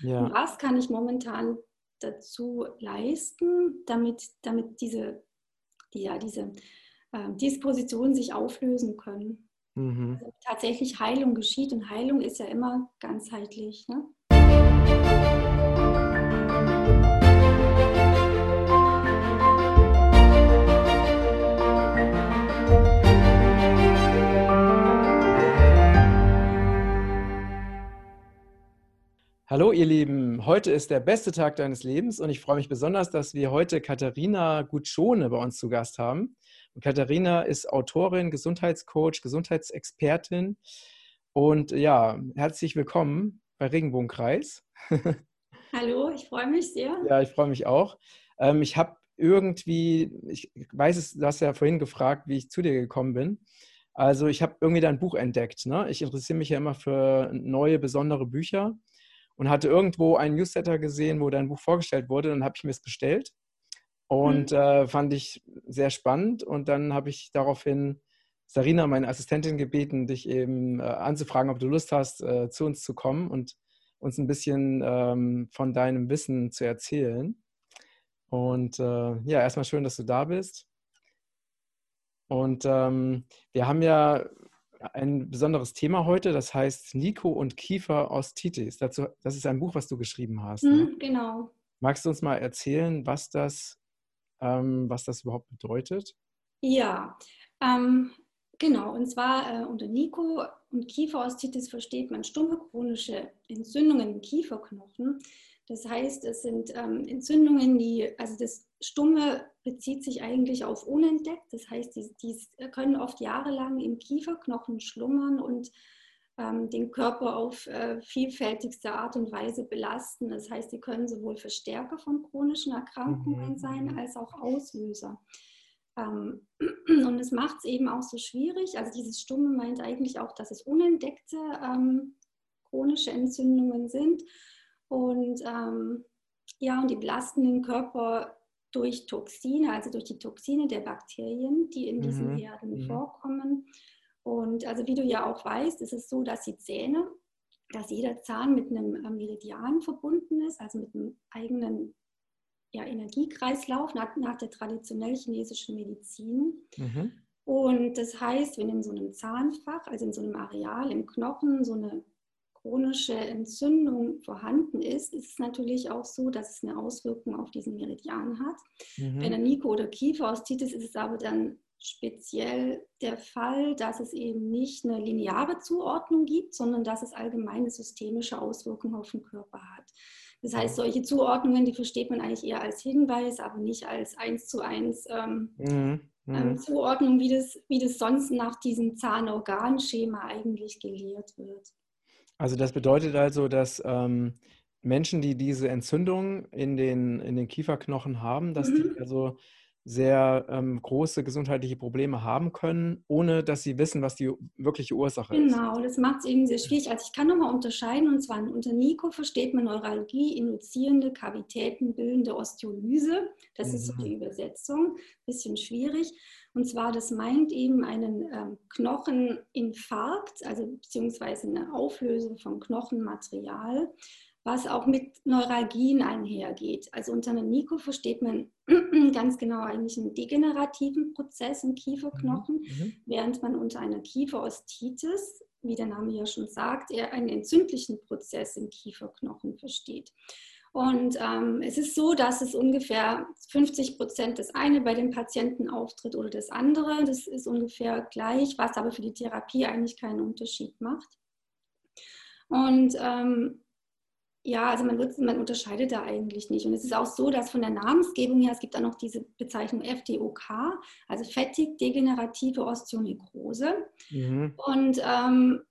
Ja. Was kann ich momentan dazu leisten, damit, damit diese, die, ja, diese äh, Dispositionen sich auflösen können. Mhm. Also tatsächlich Heilung geschieht und Heilung ist ja immer ganzheitlich. Ne? Hallo ihr Lieben, heute ist der beste Tag deines Lebens und ich freue mich besonders, dass wir heute Katharina Gutschone bei uns zu Gast haben. Und Katharina ist Autorin, Gesundheitscoach, Gesundheitsexpertin und ja, herzlich willkommen bei Regenbogenkreis. Hallo, ich freue mich sehr. Ja, ich freue mich auch. Ähm, ich habe irgendwie, ich weiß es, du hast ja vorhin gefragt, wie ich zu dir gekommen bin. Also ich habe irgendwie dein Buch entdeckt. Ne? Ich interessiere mich ja immer für neue, besondere Bücher und hatte irgendwo einen Newsletter gesehen, wo dein Buch vorgestellt wurde. Dann habe ich mir es bestellt und mhm. äh, fand ich sehr spannend. Und dann habe ich daraufhin Sarina, meine Assistentin, gebeten, dich eben äh, anzufragen, ob du Lust hast, äh, zu uns zu kommen und uns ein bisschen ähm, von deinem Wissen zu erzählen. Und äh, ja, erstmal schön, dass du da bist. Und ähm, wir haben ja ein besonderes Thema heute, das heißt Nico und Kiefer Ostitis. Dazu, das ist ein Buch, was du geschrieben hast. Ne? Mhm, genau. Magst du uns mal erzählen, was das, ähm, was das überhaupt bedeutet? Ja, ähm, genau. Und zwar äh, unter Nico und Kieferostitis versteht man stumme chronische Entzündungen im Kieferknochen. Das heißt, es sind ähm, Entzündungen, die, also das Stumme bezieht sich eigentlich auf unentdeckt. Das heißt, die, die können oft jahrelang im Kieferknochen schlummern und ähm, den Körper auf äh, vielfältigste Art und Weise belasten. Das heißt, sie können sowohl Verstärker von chronischen Erkrankungen mhm. sein als auch Auslöser. Ähm, und es macht es eben auch so schwierig. Also dieses Stumme meint eigentlich auch, dass es unentdeckte ähm, chronische Entzündungen sind. Und ähm, ja, und die belasten den Körper durch Toxine, also durch die Toxine der Bakterien, die in diesen mhm. Herden mhm. vorkommen. Und also wie du ja auch weißt, ist es so, dass die Zähne, dass jeder Zahn mit einem Meridian verbunden ist, also mit einem eigenen ja, Energiekreislauf nach, nach, der traditionell chinesischen Medizin. Mhm. Und das heißt, wenn in so einem Zahnfach, also in so einem Areal im Knochen, so eine chronische Entzündung vorhanden ist, ist es natürlich auch so, dass es eine Auswirkung auf diesen Meridian hat. Mhm. Bei der Nico- oder Kieferostitis ist es aber dann speziell der Fall, dass es eben nicht eine lineare Zuordnung gibt, sondern dass es allgemeine systemische Auswirkungen auf den Körper hat. Das heißt, solche Zuordnungen, die versteht man eigentlich eher als Hinweis, aber nicht als eins zu eins ähm, mhm. Ähm, mhm. Zuordnung, wie das, wie das sonst nach diesem Zahnorganschema eigentlich gelehrt wird. Also das bedeutet also, dass ähm, Menschen, die diese Entzündung in den, in den Kieferknochen haben, dass mhm. die also sehr ähm, große gesundheitliche Probleme haben können, ohne dass sie wissen, was die wirkliche Ursache genau, ist. Genau, das macht es eben sehr schwierig. Also ich kann nochmal unterscheiden, und zwar unter Nico versteht man Neuralgie, induzierende, Kavitäten bildende Osteolyse. Das mhm. ist so mhm. die Übersetzung, bisschen schwierig. Und zwar, das meint eben einen ähm, Knocheninfarkt, also beziehungsweise eine Auflösung von Knochenmaterial, was auch mit Neuralgien einhergeht. Also unter einem Nico versteht man ganz genau eigentlich einen degenerativen Prozess im Kieferknochen, mhm. mhm. während man unter einer Kieferostitis, wie der Name ja schon sagt, eher einen entzündlichen Prozess im Kieferknochen versteht. Und ähm, es ist so, dass es ungefähr 50 Prozent das eine bei den Patienten auftritt oder das andere. Das ist ungefähr gleich, was aber für die Therapie eigentlich keinen Unterschied macht. Und ähm, ja, also man, wird, man, unterscheidet da eigentlich nicht. Und es ist auch so, dass von der Namensgebung her, es gibt auch noch diese Bezeichnung FDOK, also fettig degenerative Osteonekrose. Mhm. Und ähm,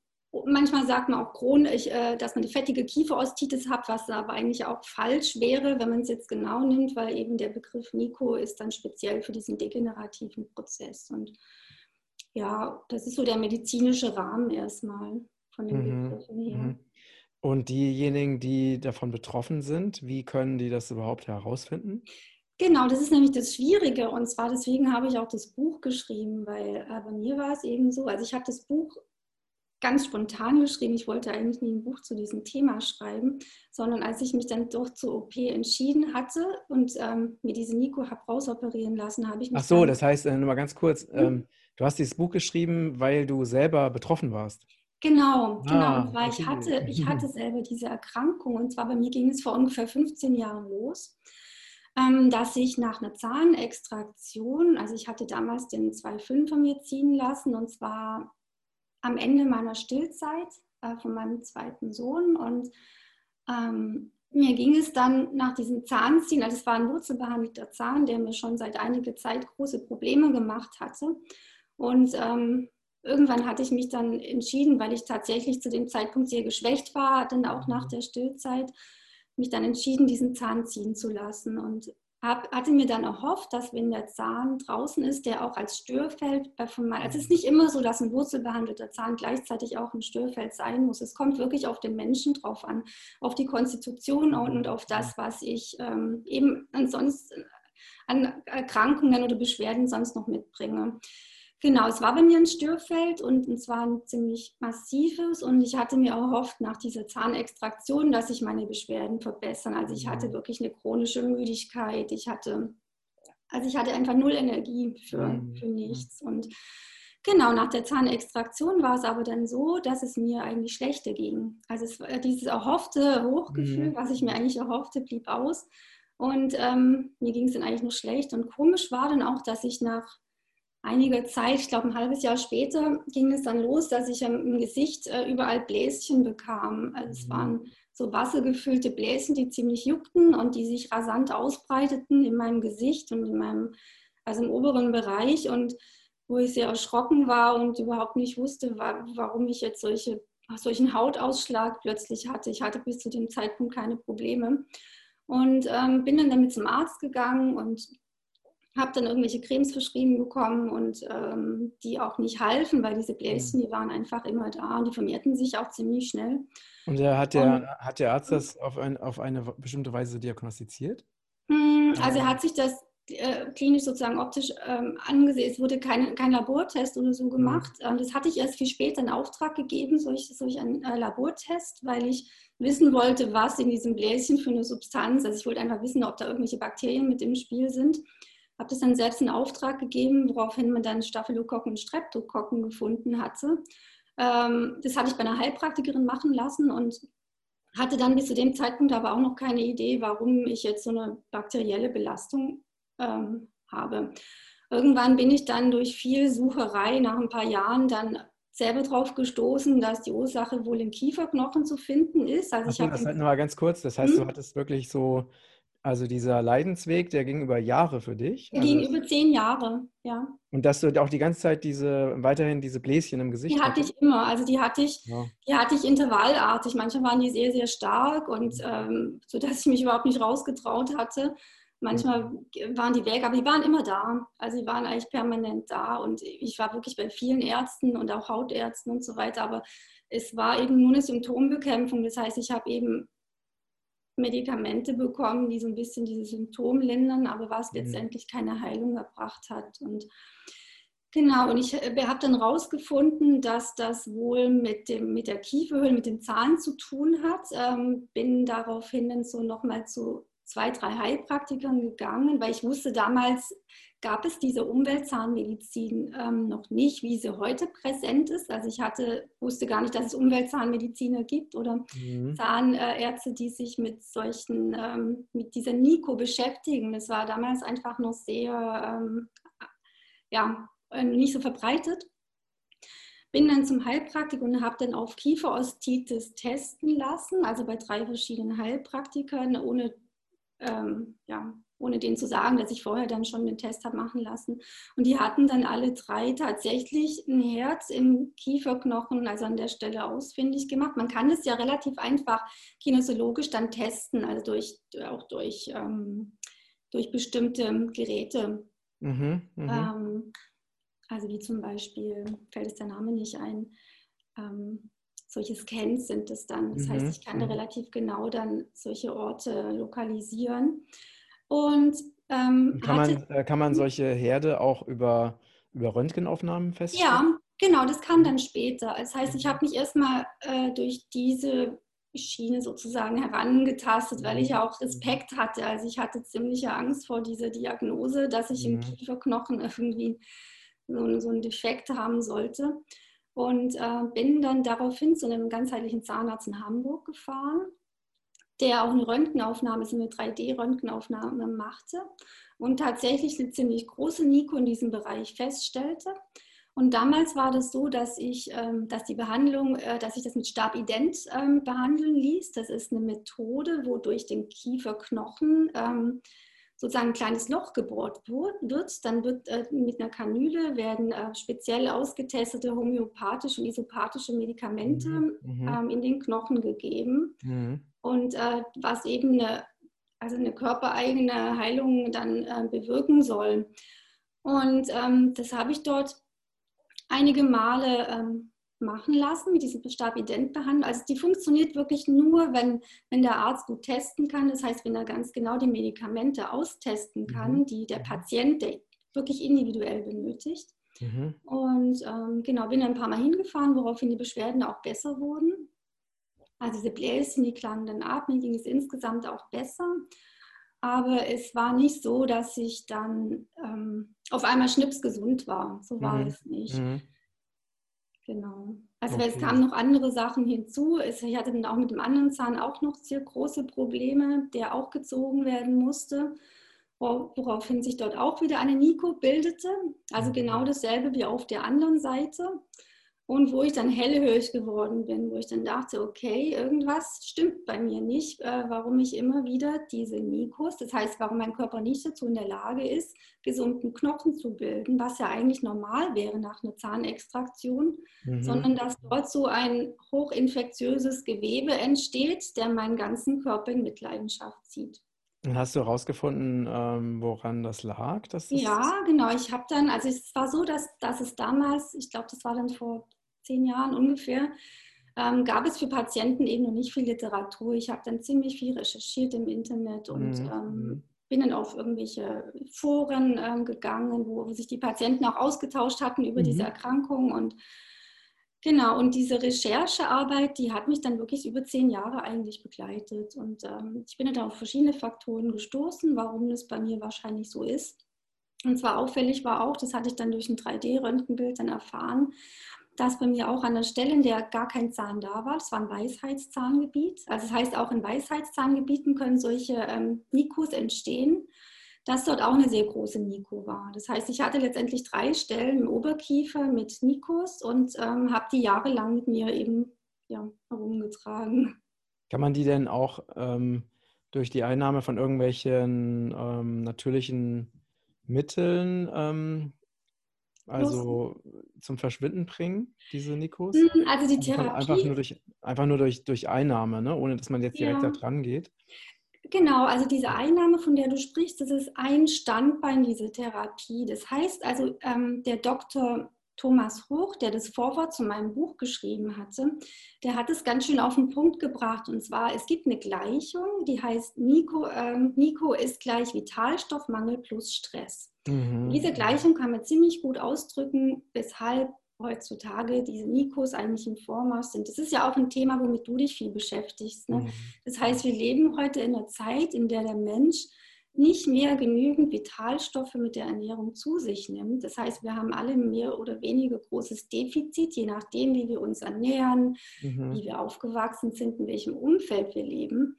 Manchmal sagt man auch chronisch, äh, dass man eine fettige Kieferostitis hat, was aber eigentlich auch falsch wäre, wenn man es jetzt genau nimmt, weil eben der Begriff Nico ist dann speziell für diesen degenerativen Prozess. Und ja, das ist so der medizinische Rahmen erstmal von den mhm. Begriffen her. Mhm. Und diejenigen, die davon betroffen sind, wie können die das überhaupt herausfinden? Genau, das ist nämlich das Schwierige. Und zwar deswegen habe ich auch das Buch geschrieben, weil äh, bei mir war es eben so, also ich habe das Buch ganz spontan geschrieben. Ich wollte eigentlich nie ein Buch zu diesem Thema schreiben, sondern als ich mich dann doch zur OP entschieden hatte und ähm, mir diese Nico habe rausoperieren lassen, habe ich mich. Ach so, das heißt, äh, nur mal ganz kurz, mhm. ähm, du hast dieses Buch geschrieben, weil du selber betroffen warst. Genau, genau. ah. Weil ich hatte, ich hatte selber diese Erkrankung und zwar bei mir ging es vor ungefähr 15 Jahren los. Ähm, dass ich nach einer Zahnextraktion, also ich hatte damals den 2,5 von mir ziehen lassen und zwar am Ende meiner Stillzeit äh, von meinem zweiten Sohn und ähm, mir ging es dann nach diesem Zahnziehen, also es war ein wurzelbehandelter Zahn, der mir schon seit einiger Zeit große Probleme gemacht hatte. Und ähm, irgendwann hatte ich mich dann entschieden, weil ich tatsächlich zu dem Zeitpunkt sehr geschwächt war, dann auch nach der Stillzeit, mich dann entschieden, diesen Zahn ziehen zu lassen. Und hab, hatte mir dann erhofft, dass wenn der Zahn draußen ist, der auch als Störfeld äh, von meinem, also es ist nicht immer so, dass ein wurzelbehandelter Zahn gleichzeitig auch ein Störfeld sein muss. Es kommt wirklich auf den Menschen drauf an, auf die Konstitution und auf das, was ich ähm, eben ansonsten an Erkrankungen oder Beschwerden sonst noch mitbringe. Genau, es war bei mir ein Störfeld und es war ein ziemlich massives und ich hatte mir erhofft nach dieser Zahnextraktion, dass sich meine Beschwerden verbessern. Also ich hatte mhm. wirklich eine chronische Müdigkeit, ich hatte, also ich hatte einfach null Energie für, mhm. für nichts und Genau, nach der Zahnextraktion war es aber dann so, dass es mir eigentlich schlechter ging. Also es, dieses erhoffte Hochgefühl, mhm. was ich mir eigentlich erhoffte, blieb aus. Und ähm, mir ging es dann eigentlich nur schlecht. Und komisch war dann auch, dass ich nach einige Zeit, ich glaube ein halbes Jahr später, ging es dann los, dass ich im Gesicht äh, überall Bläschen bekam. Also es mhm. waren so wassergefüllte Bläschen, die ziemlich juckten und die sich rasant ausbreiteten in meinem Gesicht und in meinem, also im oberen Bereich und wo ich sehr erschrocken war und überhaupt nicht wusste, warum ich jetzt solche, solchen Hautausschlag plötzlich hatte. Ich hatte bis zu dem Zeitpunkt keine Probleme. Und ähm, bin dann damit zum Arzt gegangen und habe dann irgendwelche Cremes verschrieben bekommen und ähm, die auch nicht halfen, weil diese Bläschen, die waren einfach immer da und die vermehrten sich auch ziemlich schnell. Und der, hat, der, und, hat der Arzt das auf, ein, auf eine bestimmte Weise diagnostiziert? Hm, also er hat sich das äh, klinisch sozusagen optisch ähm, angesehen. Es wurde kein, kein Labortest oder so gemacht. Mhm. das hatte ich erst viel später in Auftrag gegeben, solch, solch einen äh, Labortest, weil ich wissen wollte, was in diesem Bläschen für eine Substanz. Also ich wollte einfach wissen, ob da irgendwelche Bakterien mit im Spiel sind habe das dann selbst in Auftrag gegeben, woraufhin man dann Staphylokokken und Streptokokken gefunden hatte. Ähm, das hatte ich bei einer Heilpraktikerin machen lassen und hatte dann bis zu dem Zeitpunkt aber auch noch keine Idee, warum ich jetzt so eine bakterielle Belastung ähm, habe. Irgendwann bin ich dann durch viel Sucherei nach ein paar Jahren dann selber darauf gestoßen, dass die Ursache wohl im Kieferknochen zu finden ist. Also Achso, ich das halt nur mal ganz kurz. Das heißt, hm? du hattest wirklich so also dieser Leidensweg, der ging über Jahre für dich? Der also ging über zehn Jahre, ja. Und dass du auch die ganze Zeit diese, weiterhin diese Bläschen im Gesicht Die hatte hattest? ich immer. Also die hatte ich, ja. die hatte ich intervallartig. Manchmal waren die sehr, sehr stark und ähm, so dass ich mich überhaupt nicht rausgetraut hatte. Manchmal waren die weg, aber die waren immer da. Also die waren eigentlich permanent da und ich war wirklich bei vielen Ärzten und auch Hautärzten und so weiter. Aber es war eben nur eine Symptombekämpfung. Das heißt, ich habe eben Medikamente bekommen, die so ein bisschen diese Symptome lindern, aber was mhm. letztendlich keine Heilung erbracht hat. Und genau, und ich äh, habe dann rausgefunden, dass das wohl mit, dem, mit der Kieferhöhle, mit dem Zahn zu tun hat. Ähm, bin daraufhin dann so nochmal zu zwei, drei Heilpraktikern gegangen, weil ich wusste damals, gab es diese Umweltzahnmedizin ähm, noch nicht, wie sie heute präsent ist. Also ich hatte, wusste gar nicht, dass es Umweltzahnmediziner gibt oder mhm. Zahnärzte, die sich mit solchen, ähm, mit dieser Nico beschäftigen. Das war damals einfach noch sehr, ähm, ja, äh, nicht so verbreitet. Bin dann zum Heilpraktiker und habe dann auf Kieferostitis testen lassen, also bei drei verschiedenen Heilpraktikern, ohne ähm, ja, ohne denen zu sagen, dass ich vorher dann schon den Test habe machen lassen. Und die hatten dann alle drei tatsächlich ein Herz im Kieferknochen, also an der Stelle ausfindig gemacht. Man kann es ja relativ einfach kinesiologisch dann testen, also durch, auch durch, ähm, durch bestimmte Geräte. Mhm, mh. ähm, also wie zum Beispiel, fällt es der Name nicht ein, ähm, solche Scans sind es dann. Das mhm. heißt, ich kann da mhm. relativ genau dann solche Orte lokalisieren. Und ähm, kann, man, äh, kann man solche Herde auch über, über Röntgenaufnahmen feststellen? Ja, Genau, das kam dann später. Das heißt, ich habe mich erstmal äh, durch diese Schiene sozusagen herangetastet, weil ich ja auch Respekt hatte. Also ich hatte ziemliche Angst vor dieser Diagnose, dass ich im Kieferknochen irgendwie so, so einen Defekt haben sollte. Und äh, bin dann daraufhin zu einem ganzheitlichen Zahnarzt in Hamburg gefahren, der auch eine Röntgenaufnahme, so eine 3D-Röntgenaufnahme machte und tatsächlich eine ziemlich große Nico in diesem Bereich feststellte. Und damals war das so, dass ich, ähm, dass die Behandlung, äh, dass ich das mit Stabident ähm, behandeln ließ. Das ist eine Methode, wo durch den Kieferknochen ähm, sozusagen ein kleines Loch gebohrt wird. Dann wird äh, mit einer Kanüle werden äh, speziell ausgetestete homöopathische und isopathische Medikamente mhm. mhm. in den Knochen gegeben. Mhm. Und was eben eine, also eine körpereigene Heilung dann bewirken soll. Und ähm, das habe ich dort einige Male ähm, machen lassen mit diesem Stabident-Behandlung. Also die funktioniert wirklich nur, wenn, wenn der Arzt gut testen kann. Das heißt, wenn er ganz genau die Medikamente austesten kann, mhm. die der. Patient der wirklich individuell benötigt. Mhm. Und ähm, genau, bin ein paar Mal hingefahren, woraufhin die Beschwerden auch besser wurden. Also diese Bläschen, die klangen dann ab, mir ging es insgesamt auch besser. Aber es war nicht so, dass ich dann ähm, auf einmal schnipsgesund war. So war mhm. es nicht. Mhm. Genau. Also okay. es kamen noch andere Sachen hinzu. Ich hatte dann auch mit dem anderen Zahn auch noch sehr große Probleme, der auch gezogen werden musste, woraufhin sich dort auch wieder eine Nico bildete. Also mhm. genau dasselbe wie auf der anderen Seite. Und wo ich dann hellhörig geworden bin, wo ich dann dachte, okay, irgendwas stimmt bei mir nicht, äh, warum ich immer wieder diese Nikos, das heißt, warum mein Körper nicht dazu in der Lage ist, gesunden Knochen zu bilden, was ja eigentlich normal wäre nach einer Zahnextraktion, mhm. sondern dass dort so ein hochinfektiöses Gewebe entsteht, der meinen ganzen Körper in Mitleidenschaft zieht. Hast du herausgefunden, ähm, woran das lag? Das ja, genau. Ich habe dann, also es war so, dass, dass es damals, ich glaube, das war dann vor zehn Jahren ungefähr, ähm, gab es für Patienten eben noch nicht viel Literatur. Ich habe dann ziemlich viel recherchiert im Internet und mhm. ähm, mhm. bin dann auf irgendwelche Foren ähm, gegangen, wo, wo, sich die Patienten auch ausgetauscht hatten über mhm. diese Erkrankung und Genau, und diese Recherchearbeit, die hat mich dann wirklich über zehn Jahre eigentlich begleitet. Und ähm, ich bin dann auf verschiedene Faktoren gestoßen, warum das bei mir wahrscheinlich so ist. Und zwar auffällig war auch, das hatte ich dann durch ein 3D-Röntgenbild dann erfahren, dass bei mir auch an der Stelle, in der gar kein Zahn da war, das war ein Weisheitszahngebiet. Also das heißt, auch in Weisheitszahngebieten können solche ähm, Nikos entstehen dass dort auch eine sehr große Niko war. Das heißt, ich hatte letztendlich drei Stellen im Oberkiefer mit Nikos und ähm, habe die jahrelang mit mir eben ja, herumgetragen. Kann man die denn auch ähm, durch die Einnahme von irgendwelchen ähm, natürlichen Mitteln ähm, also zum Verschwinden bringen, diese Nikos? Hm, also die Therapie. Einfach nur durch, einfach nur durch, durch Einnahme, ne? ohne dass man jetzt direkt ja. da dran geht. Genau, also diese Einnahme, von der du sprichst, das ist ein Standbein dieser Therapie. Das heißt also, ähm, der Dr. Thomas Hoch, der das Vorwort zu meinem Buch geschrieben hatte, der hat es ganz schön auf den Punkt gebracht. Und zwar, es gibt eine Gleichung, die heißt Nico, ähm, Nico ist gleich Vitalstoffmangel plus Stress. Mhm. Diese Gleichung kann man ziemlich gut ausdrücken, weshalb heutzutage diese Nikos eigentlich im Vormarsch sind. Das ist ja auch ein Thema, womit du dich viel beschäftigst. Ne? Mhm. Das heißt, wir leben heute in einer Zeit, in der der Mensch nicht mehr genügend Vitalstoffe mit der Ernährung zu sich nimmt. Das heißt, wir haben alle mehr oder weniger großes Defizit, je nachdem, wie wir uns ernähren, mhm. wie wir aufgewachsen sind, in welchem Umfeld wir leben.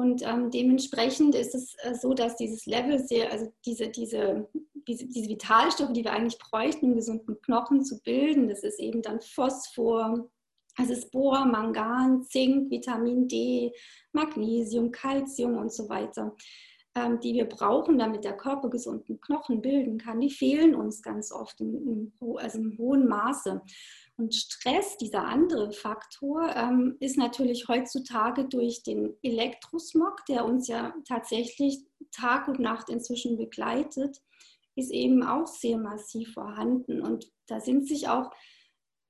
Und ähm, dementsprechend ist es äh, so, dass dieses Level sehr, also diese, diese, diese, diese Vitalstoffe, die wir eigentlich bräuchten, um gesunden Knochen zu bilden, das ist eben dann Phosphor, also ist Bohr, Mangan, Zink, Vitamin D, Magnesium, Calcium und so weiter, ähm, die wir brauchen, damit der Körper gesunden Knochen bilden kann, die fehlen uns ganz oft in, in, also im hohen Maße. Und Stress, dieser andere Faktor, ähm, ist natürlich heutzutage durch den Elektrosmog, der uns ja tatsächlich Tag und Nacht inzwischen begleitet, ist eben auch sehr massiv vorhanden. Und da sind sich auch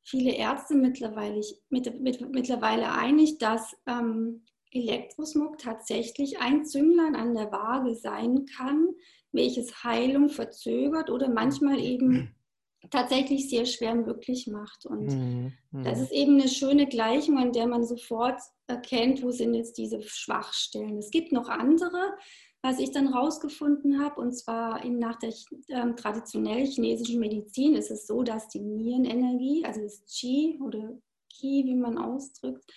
viele Ärzte mittlerweile, mit, mit, mittlerweile einig, dass ähm, Elektrosmog tatsächlich ein Zünglein an der Waage sein kann, welches Heilung verzögert oder manchmal eben tatsächlich sehr schwer möglich macht. Und mhm. Mhm. das ist eben eine schöne Gleichung, an der man sofort erkennt, wo sind jetzt diese Schwachstellen. Es gibt noch andere, was ich dann rausgefunden habe, und zwar in, nach der äh, traditionell chinesischen Medizin ist es so, dass die Nierenenergie, also das Qi oder Qi, wie man ausdrückt,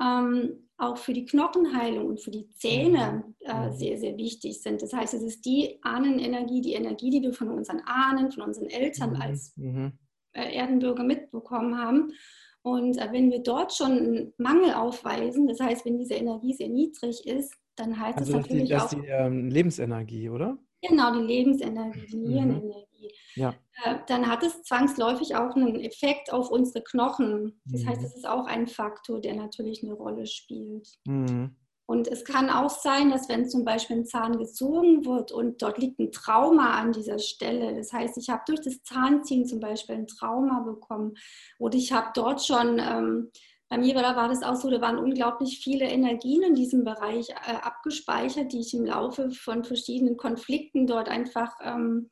ähm, auch für die Knochenheilung und für die Zähne mhm. äh, mhm. sehr, sehr wichtig sind. Das heißt, es ist die Ahnenenergie, die Energie, die wir von unseren Ahnen, von unseren Eltern mhm. als mhm. Äh, Erdenbürger mitbekommen haben. Und äh, wenn wir dort schon einen Mangel aufweisen, das heißt, wenn diese Energie sehr niedrig ist, dann heißt also das natürlich die, das auch... Das ist die ähm, Lebensenergie, oder? Genau, die Lebensenergie, die Nierenenergie. Ja. Äh, dann hat es zwangsläufig auch einen Effekt auf unsere Knochen. Das mhm. heißt, es ist auch ein Faktor, der natürlich eine Rolle spielt. Mhm. Und es kann auch sein, dass wenn zum Beispiel ein Zahn gezogen wird und dort liegt ein Trauma an dieser Stelle, das heißt, ich habe durch das Zahnziehen zum Beispiel ein Trauma bekommen oder ich habe dort schon, ähm, bei mir war, war das auch so, da waren unglaublich viele Energien in diesem Bereich äh, abgespeichert, die ich im Laufe von verschiedenen Konflikten dort einfach ähm,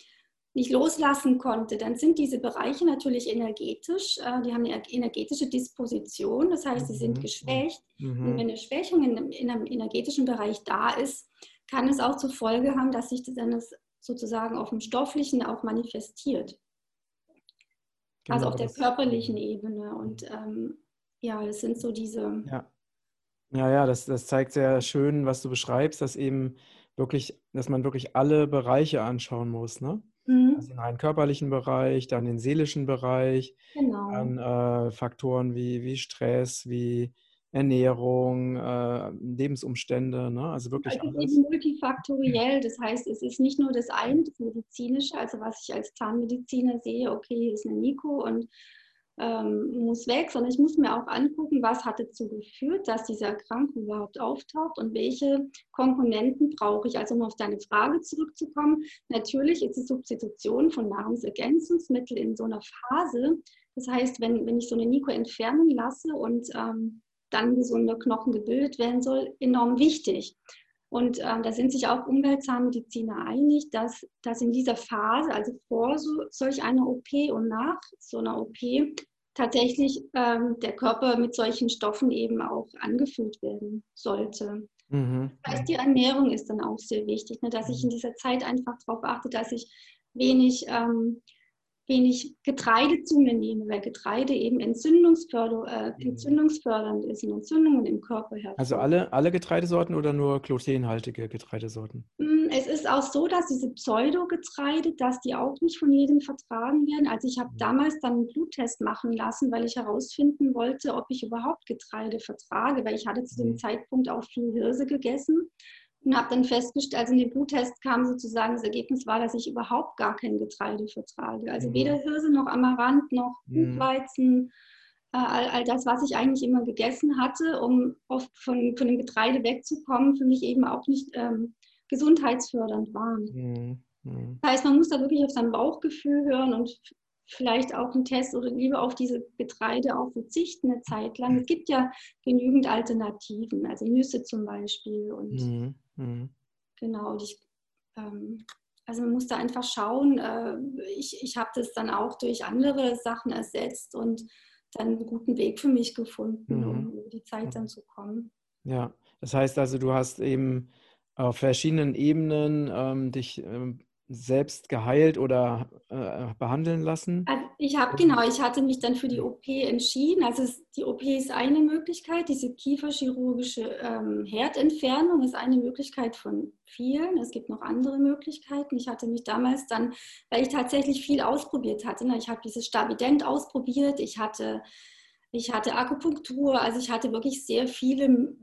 nicht loslassen konnte, dann sind diese Bereiche natürlich energetisch, äh, die haben eine energetische Disposition, das heißt, sie sind mhm. geschwächt. Mhm. Und wenn eine Schwächung in, in, einem energetischen Bereich da ist, kann es auch zur Folge haben, dass sich das dann sozusagen auf dem stofflichen auch manifestiert. Genau, also auf der körperlichen Ebene. Und ähm, ja, das sind so diese. Ja, ja, ja das, das zeigt sehr schön, was du beschreibst, dass eben wirklich, dass man wirklich alle Bereiche anschauen muss, ne? Mhm. Also den rein körperlichen Bereich, dann den seelischen Bereich, genau. dann äh, Faktoren wie, wie Stress, wie Ernährung, äh, Lebensumstände, ne? also wirklich also alles. multifaktoriell, das heißt, es ist nicht nur das eine, das medizinische, also was ich als Zahnmediziner sehe, okay, hier ist eine Nico und ähm, muss weg, sondern ich muss mir auch angucken, was hat dazu geführt, dass diese Erkrankung überhaupt auftaucht und welche Komponenten brauche ich. Also um auf deine Frage zurückzukommen, natürlich ist die Substitution von Nahrungsergänzungsmitteln in so einer Phase, das heißt, wenn, wenn ich so eine Nico entfernen lasse und ähm, dann gesunder Knochen gebildet werden soll, enorm wichtig. Und äh, da sind sich auch Umweltzahnmediziner einig, dass, dass in dieser Phase, also vor so, solch einer OP und nach so einer OP, tatsächlich ähm, der Körper mit solchen Stoffen eben auch angefüllt werden sollte. Mhm. Das heißt, die Ernährung ist dann auch sehr wichtig, ne, dass ich in dieser Zeit einfach darauf achte, dass ich wenig ähm, wenig Getreide zu mir nehme, weil Getreide eben entzündungsförder, äh, mhm. entzündungsfördernd ist und Entzündungen im Körper hervorruft. Also alle, alle Getreidesorten oder nur glutenhaltige Getreidesorten? Mm, es ist auch so, dass diese Pseudogetreide, dass die auch nicht von jedem vertragen werden. Also ich habe mhm. damals dann einen Bluttest machen lassen, weil ich herausfinden wollte, ob ich überhaupt Getreide vertrage, weil ich hatte zu dem mhm. Zeitpunkt auch viel Hirse gegessen und habe dann festgestellt, also in dem Bluttest kam sozusagen das Ergebnis war, dass ich überhaupt gar kein Getreide vertrage. Also mhm. weder Hirse noch Amaranth noch mhm. Buchweizen, äh, all, all, das, was ich eigentlich immer gegessen hatte, um oft von, von dem Getreide wegzukommen, für mich eben auch nicht ähm, gesundheitsfördernd waren. Mhm. mhm. Das heißt, man muss da wirklich auf sein Bauchgefühl hören und vielleicht auch einen Test oder lieber auf diese Getreide auch verzichten eine Zeit lang. Es gibt ja genügend Alternativen, also Nüsse zum Beispiel und mhm. Mhm. Genau, ich, ähm, also man muss da einfach schauen. Äh, ich ich habe das dann auch durch andere Sachen ersetzt und dann einen guten Weg für mich gefunden, mhm. um über die Zeit dann zu kommen. Ja, das heißt also, du hast eben auf verschiedenen Ebenen ähm, dich ähm, selbst geheilt oder äh, behandeln lassen? Also ich habe genau, ich hatte mich dann für die OP entschieden. Also es, die OP ist eine Möglichkeit, diese kieferchirurgische ähm, Herdentfernung ist eine Möglichkeit von vielen. Es gibt noch andere Möglichkeiten. Ich hatte mich damals dann, weil ich tatsächlich viel ausprobiert hatte. Ne? Ich habe dieses Stavident ausprobiert, ich hatte, ich hatte Akupunktur, also ich hatte wirklich sehr viele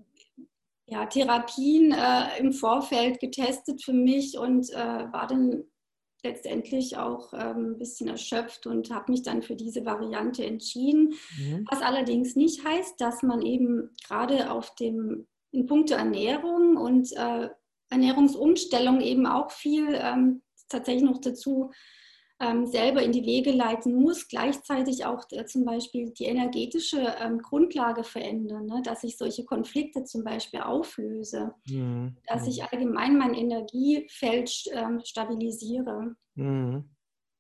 ja, Therapien äh, im Vorfeld getestet für mich und äh, war dann letztendlich auch ähm, ein bisschen erschöpft und habe mich dann für diese Variante entschieden. Mhm. Was allerdings nicht heißt, dass man eben gerade auf dem in puncto Ernährung und äh, Ernährungsumstellung eben auch viel ähm, tatsächlich noch dazu ähm, selber in die Wege leiten muss, gleichzeitig auch äh, zum Beispiel die energetische ähm, Grundlage verändern, ne? dass ich solche Konflikte zum Beispiel auflöse, mhm. dass ich allgemein mein Energiefeld ähm, stabilisiere. Mhm.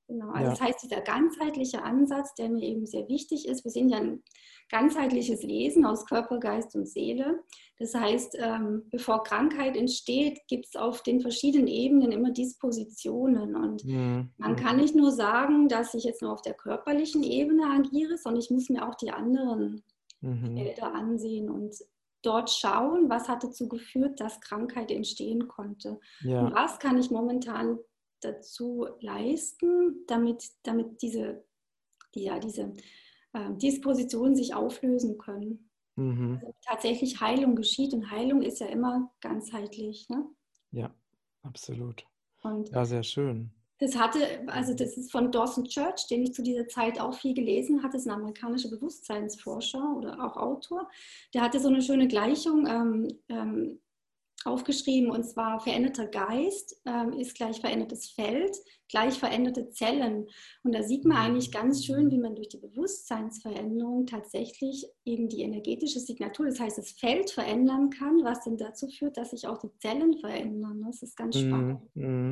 Genau, also ja. das heißt, dieser ganzheitliche Ansatz, der mir eben sehr wichtig ist, wir sind ja ein ganzheitliches Wesen aus Körper, Geist und Seele. Das heißt, ähm, bevor Krankheit entsteht, gibt es auf den verschiedenen Ebenen immer Dispositionen. Und mhm. man kann nicht nur sagen, dass ich jetzt nur auf der körperlichen Ebene agiere, sondern ich muss mir auch die anderen mhm. Felder ansehen und dort schauen, was hat dazu geführt, dass Krankheit entstehen konnte. Ja. Und was kann ich momentan dazu leisten, damit, damit diese, die, ja, diese äh, Dispositionen sich auflösen können. Mhm. Also tatsächlich Heilung geschieht und Heilung ist ja immer ganzheitlich. Ne? Ja, absolut. Und ja, sehr schön. Das hatte, also das ist von Dawson Church, den ich zu dieser Zeit auch viel gelesen hatte, ist ein amerikanischer Bewusstseinsforscher oder auch Autor. Der hatte so eine schöne Gleichung. Ähm, ähm, aufgeschrieben und zwar veränderter Geist ähm, ist gleich verändertes Feld, gleich veränderte Zellen. Und da sieht man eigentlich ganz schön, wie man durch die Bewusstseinsveränderung tatsächlich eben die energetische Signatur, das heißt das Feld verändern kann, was dann dazu führt, dass sich auch die Zellen verändern. Das ist ganz mhm, spannend. Mm,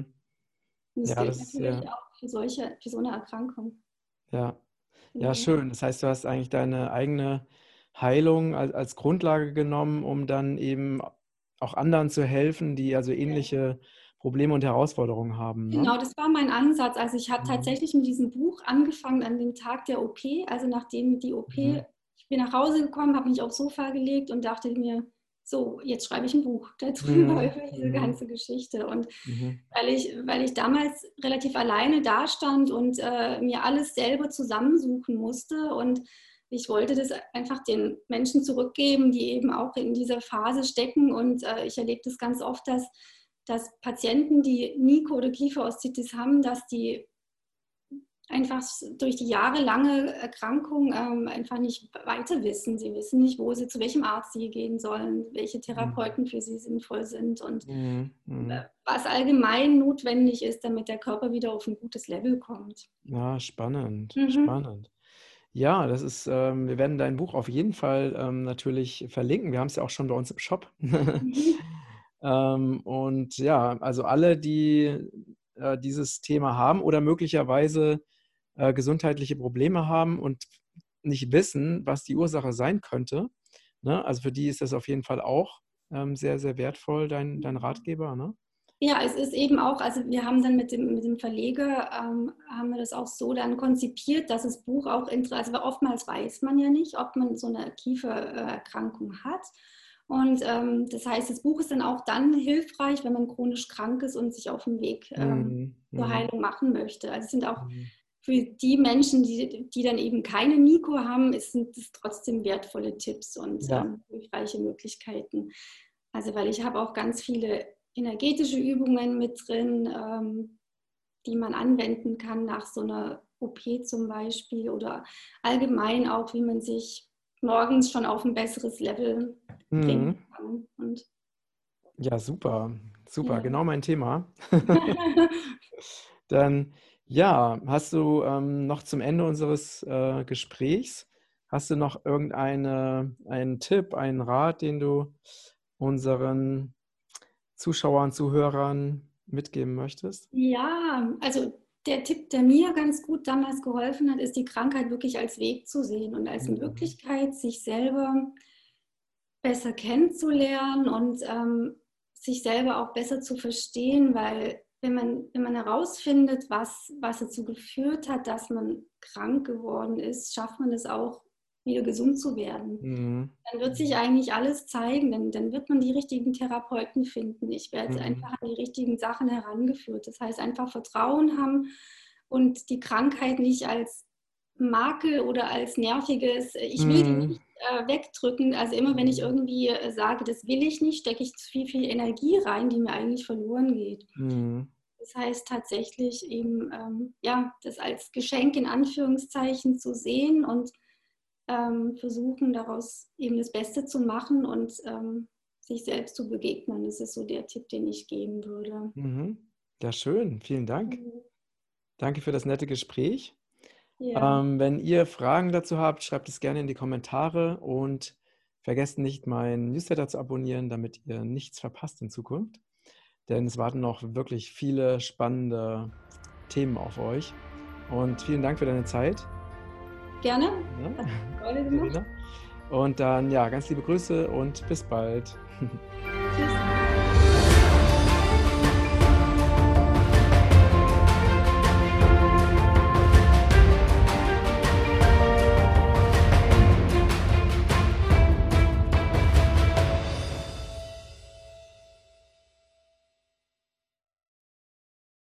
das ja, gilt das natürlich ja. auch für, solche, für so eine Erkrankung. Ja. ja, schön. Das heißt, du hast eigentlich deine eigene Heilung als, als Grundlage genommen, um dann eben auch anderen zu helfen, die also ähnliche Probleme und Herausforderungen haben. Ne? Genau, das war mein Ansatz. Also ich habe mhm. tatsächlich mit diesem Buch angefangen an dem Tag der OP, also nachdem die OP, mhm. ich bin nach Hause gekommen, habe mich aufs Sofa gelegt und dachte mir, so, jetzt schreibe ich ein Buch darüber, mhm. über diese mhm. ganze Geschichte. Und mhm. weil, ich, weil ich damals relativ alleine dastand und äh, mir alles selber zusammensuchen musste und ich wollte das einfach den Menschen zurückgeben, die eben auch in dieser Phase stecken. Und äh, ich erlebe das ganz oft, dass, dass Patienten, die Nico oder Kieferostitis haben, dass die einfach durch die jahrelange Erkrankung ähm, einfach nicht weiter wissen. Sie wissen nicht, wo sie, zu welchem Arzt sie gehen sollen, welche Therapeuten mhm. für sie sinnvoll sind und mhm. mhm. was allgemein notwendig ist, damit der Körper wieder auf ein gutes Level kommt. Ja, spannend, mhm. spannend. Ja, das ist, ähm, wir werden dein Buch auf jeden Fall ähm, natürlich verlinken. Wir haben es ja auch schon bei uns im Shop. Mhm. ähm, und ja, also alle, die äh, dieses Thema haben oder möglicherweise äh, gesundheitliche Probleme haben und nicht wissen, was die Ursache sein könnte, ne? also für die ist das auf jeden Fall auch ähm, sehr, sehr wertvoll, dein, dein Ratgeber. Ne? Ja, es ist eben auch, also wir haben dann mit dem, mit dem Verleger, ähm, haben wir das auch so dann konzipiert, dass das Buch auch, also oftmals weiß man ja nicht, ob man so eine Kiefererkrankung hat. Und ähm, das heißt, das Buch ist dann auch dann hilfreich, wenn man chronisch krank ist und sich auf dem Weg ähm, mhm. zur mhm. Heilung machen möchte. Also es sind auch mhm. für die Menschen, die, die dann eben keine Nico haben, sind es trotzdem wertvolle Tipps und ja. ähm, hilfreiche Möglichkeiten. Also weil ich habe auch ganz viele energetische Übungen mit drin, ähm, die man anwenden kann nach so einer OP zum Beispiel oder allgemein auch, wie man sich morgens schon auf ein besseres Level mhm. bringen kann. Und ja, super, super, ja. genau mein Thema. Dann, ja, hast du ähm, noch zum Ende unseres äh, Gesprächs, hast du noch irgendeinen Tipp, einen Rat, den du unseren Zuschauern, Zuhörern mitgeben möchtest? Ja, also der Tipp, der mir ganz gut damals geholfen hat, ist die Krankheit wirklich als Weg zu sehen und als mhm. Möglichkeit, sich selber besser kennenzulernen und ähm, sich selber auch besser zu verstehen, weil wenn man, wenn man herausfindet, was, was dazu geführt hat, dass man krank geworden ist, schafft man es auch, wieder gesund zu werden. Mhm. Dann wird sich eigentlich alles zeigen, dann, dann wird man die richtigen Therapeuten finden. Ich werde mhm. einfach an die richtigen Sachen herangeführt. Das heißt, einfach Vertrauen haben und die Krankheit nicht als Makel oder als nerviges, ich will mhm. die nicht äh, wegdrücken. Also immer wenn ich irgendwie äh, sage, das will ich nicht, stecke ich zu viel, viel Energie rein, die mir eigentlich verloren geht. Mhm. Das heißt tatsächlich eben, ähm, ja, das als Geschenk in Anführungszeichen zu sehen und ähm, versuchen, daraus eben das Beste zu machen und ähm, sich selbst zu begegnen. Das ist so der Tipp, den ich geben würde. Mhm. Ja, schön. Vielen Dank. Mhm. Danke für das nette Gespräch. Ja. Ähm, wenn ihr Fragen dazu habt, schreibt es gerne in die Kommentare und vergesst nicht, meinen Newsletter zu abonnieren, damit ihr nichts verpasst in Zukunft. Denn es warten noch wirklich viele spannende Themen auf euch. Und vielen Dank für deine Zeit. Gerne. Ja. Hat Freude gemacht. Und dann, ja, ganz liebe Grüße und bis bald.